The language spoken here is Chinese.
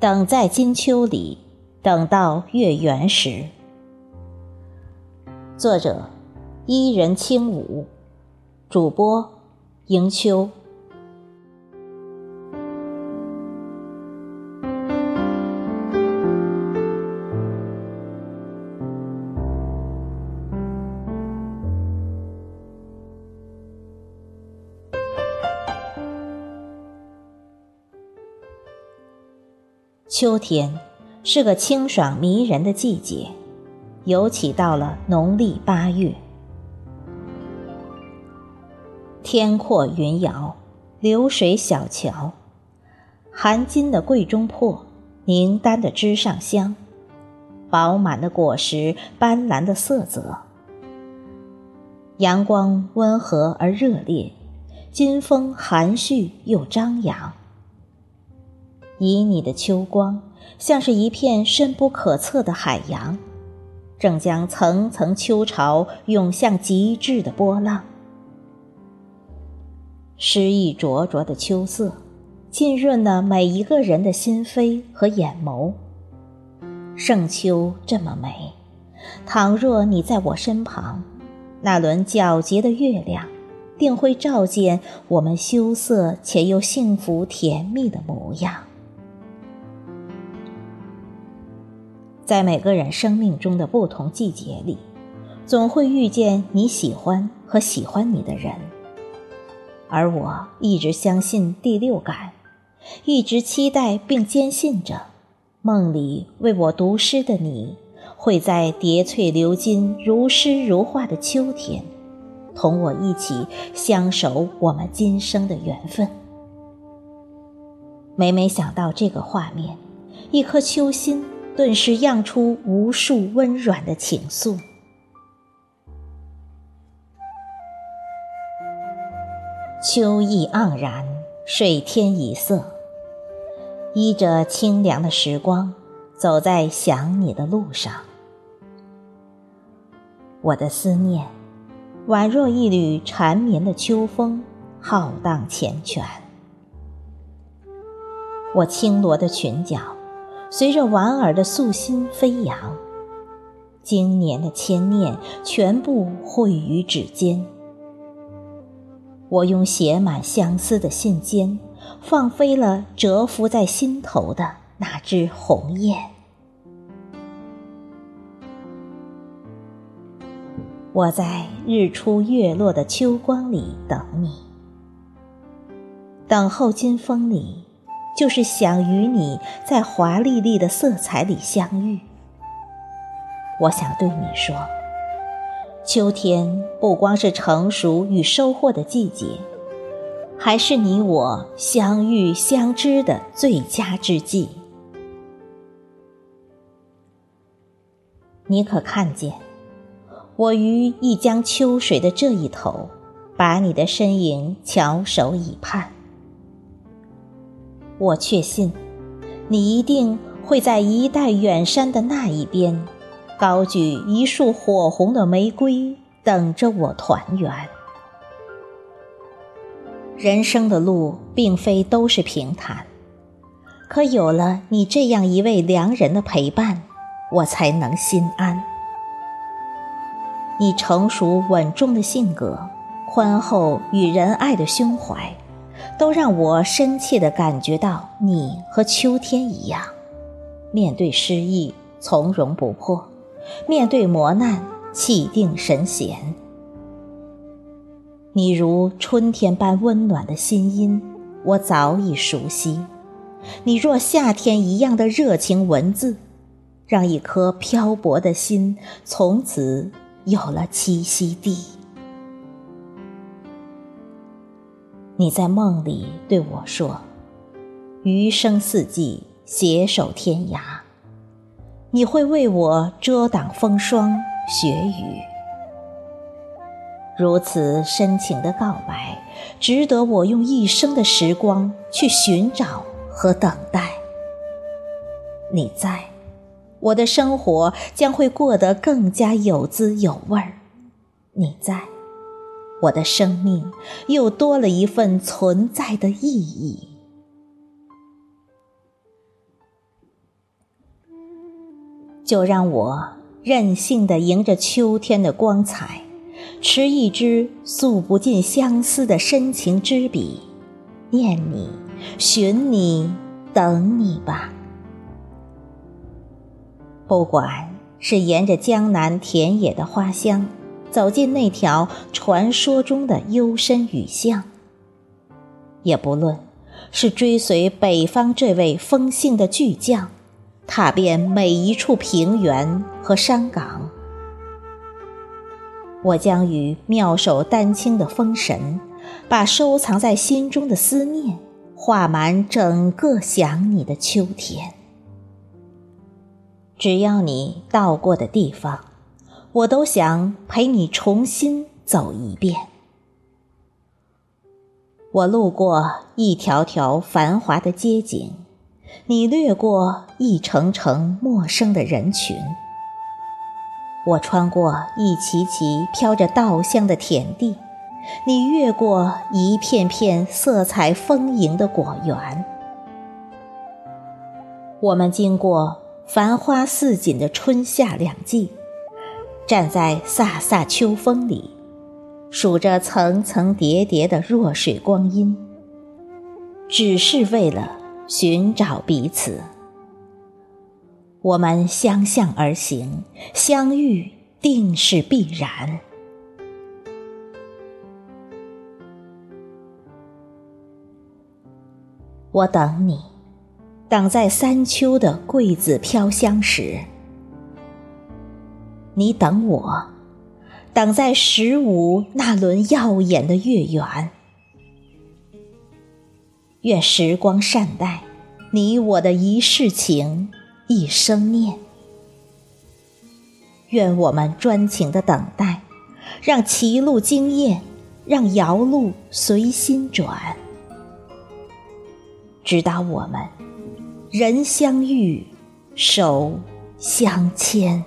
等在金秋里，等到月圆时。作者：伊人轻舞，主播：迎秋。秋天是个清爽迷人的季节，尤其到了农历八月。天阔云遥，流水小桥，含金的桂中破，凝丹的枝上香，饱满的果实，斑斓的色泽。阳光温和而热烈，金风含蓄又张扬。旖旎的秋光，像是一片深不可测的海洋，正将层层秋潮涌向极致的波浪。诗意灼灼的秋色，浸润了每一个人的心扉和眼眸。盛秋这么美，倘若你在我身旁，那轮皎洁的月亮，定会照见我们羞涩且又幸福甜蜜的模样。在每个人生命中的不同季节里，总会遇见你喜欢和喜欢你的人。而我一直相信第六感，一直期待并坚信着，梦里为我读诗的你，会在叠翠流金、如诗如画的秋天，同我一起相守我们今生的缘分。每每想到这个画面，一颗秋心。顿时漾出无数温软的情愫。秋意盎然，水天一色。依着清凉的时光，走在想你的路上。我的思念，宛若一缕缠绵的秋风，浩荡缱绻。我轻罗的裙角。随着莞尔的素心飞扬，经年的牵念全部汇于指尖。我用写满相思的信笺，放飞了蛰伏在心头的那只鸿雁。我在日出月落的秋光里等你，等候金风里。就是想与你在华丽丽的色彩里相遇。我想对你说，秋天不光是成熟与收获的季节，还是你我相遇相知的最佳之际。你可看见，我于一江秋水的这一头，把你的身影翘首以盼。我确信，你一定会在一代远山的那一边，高举一束火红的玫瑰，等着我团圆。人生的路并非都是平坦，可有了你这样一位良人的陪伴，我才能心安。你成熟稳重的性格，宽厚与仁爱的胸怀。都让我深切地感觉到，你和秋天一样，面对失意从容不迫，面对磨难气定神闲。你如春天般温暖的心音，我早已熟悉；你若夏天一样的热情文字，让一颗漂泊的心从此有了栖息地。你在梦里对我说：“余生四季，携手天涯。”你会为我遮挡风霜雪雨。如此深情的告白，值得我用一生的时光去寻找和等待。你在，我的生活将会过得更加有滋有味儿。你在。我的生命又多了一份存在的意义。就让我任性的迎着秋天的光彩，持一支诉不尽相思的深情之笔，念你，寻你，等你吧。不管是沿着江南田野的花香，走进那条传说中的幽深雨巷，也不论是追随北方这位风性的巨匠。踏遍每一处平原和山岗，我将与妙手丹青的风神，把收藏在心中的思念，画满整个想你的秋天。只要你到过的地方，我都想陪你重新走一遍。我路过一条条繁华的街景。你掠过一程程陌生的人群，我穿过一齐齐飘着稻香的田地，你越过一片片色彩丰盈的果园。我们经过繁花似锦的春夏两季，站在飒飒秋风里，数着层层叠叠的弱水光阴，只是为了。寻找彼此，我们相向而行，相遇定是必然。我等你，等在三秋的桂子飘香时；你等我，等在十五那轮耀眼的月圆。愿时光善待你我的一世情，一生念。愿我们专情的等待，让歧路惊艳，让遥路随心转，直到我们人相遇，手相牵。